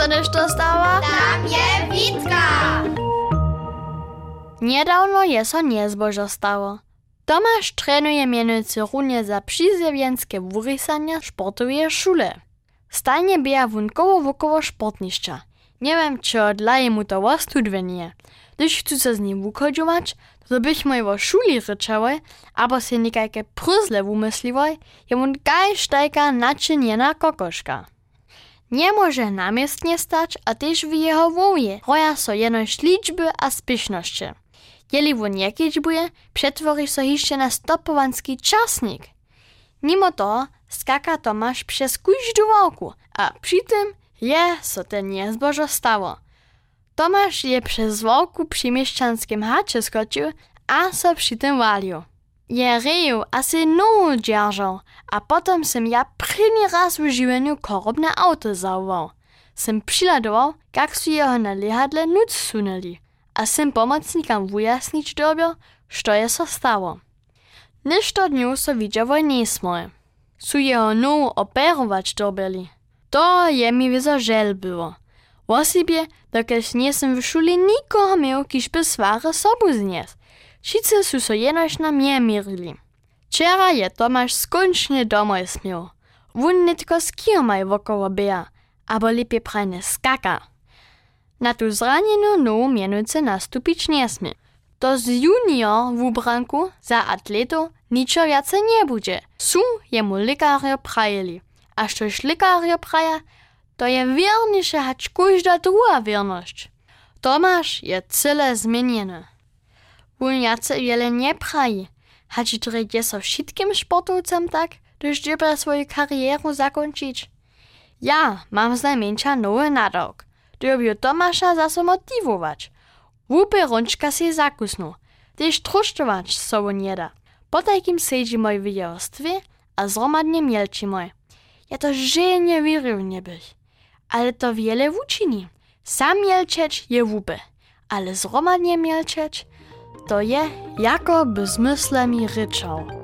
sa nešto stała? Tam je Witka! Niedawno je so niezbožo stało. Tomasz trenuje mianujcy runie za przyzjewienskie wurysania sportowej szule. Stajnie bija wunkowo wokoło sportniszcza. Nie wiem, czy dla mu to wostudwienie. Gdyż chcę z nim wuchodźować, to byśmy wo szuli ryczały, albo się niekajkie pryzle wumysliwoj, jemu gaj sztajka naczyniena kokoszka. Nie może namiestnie stać, a też w jego woje roja so jenoś liczby a spieszności. Jeli won jakiś buje, przetwori so jeszcze na stopowanski czasnik. Mimo to skaka Tomasz przez każdą wałku, a tym je so ten niezbożo stało. Tomasz je przez wałku przy mieszczanskim hacie skoczył, a so przy tym walił. Je reju a se nowu dzierżał, a potem sem ja první raz w żywieniu korobne auto zauwał. Sem przyladował, jak su jeho na lehadle nuc sunęli, a sem pomocnikam wujasnić dobił, što je so stało. Ništo dniu so widziało nie smoje. Su jeho nowu operować dobili. To je mi wizo żel było. Wosibie, dokelž niesem w szuli nikogo miał, kiż by sware sobu. Wszyscy su so jenoś na mnie mierili. Wczera je Tomasz skończnie domoj smiał. Wun nitko skiermaj wokoło beja, abo lepiej prajne skaka. Na tu zranjeną nowu mianujce nastupić nie smie. To z junior w ubranku za atletów niczo jace nie będzie. Su jemu lekarze prajeli. A štož lekarje praja, to je wierniejsze hać każda druga wierność. Tomasz je cyle zmieniony. Wun jace wiele nie praji, hać drejdzie so wszystkim sportowcem tak, gdyż trzeba swoją karierę zakończyć. Ja mam znajmniejsza nowy nadok, dobił Tomasza zase motiwować. Łupy rączka się zakusnu, gdyż trusztować sobą nie da. Po takim siedzi moj w jerstwie, a zromadnie mielci moj. Ja to żenie wierzył nie bych. Ale to wiele uczyni. Sam mielczeć je łupy, ale zromadnie mielczeć to je jako by z myślami ryczał.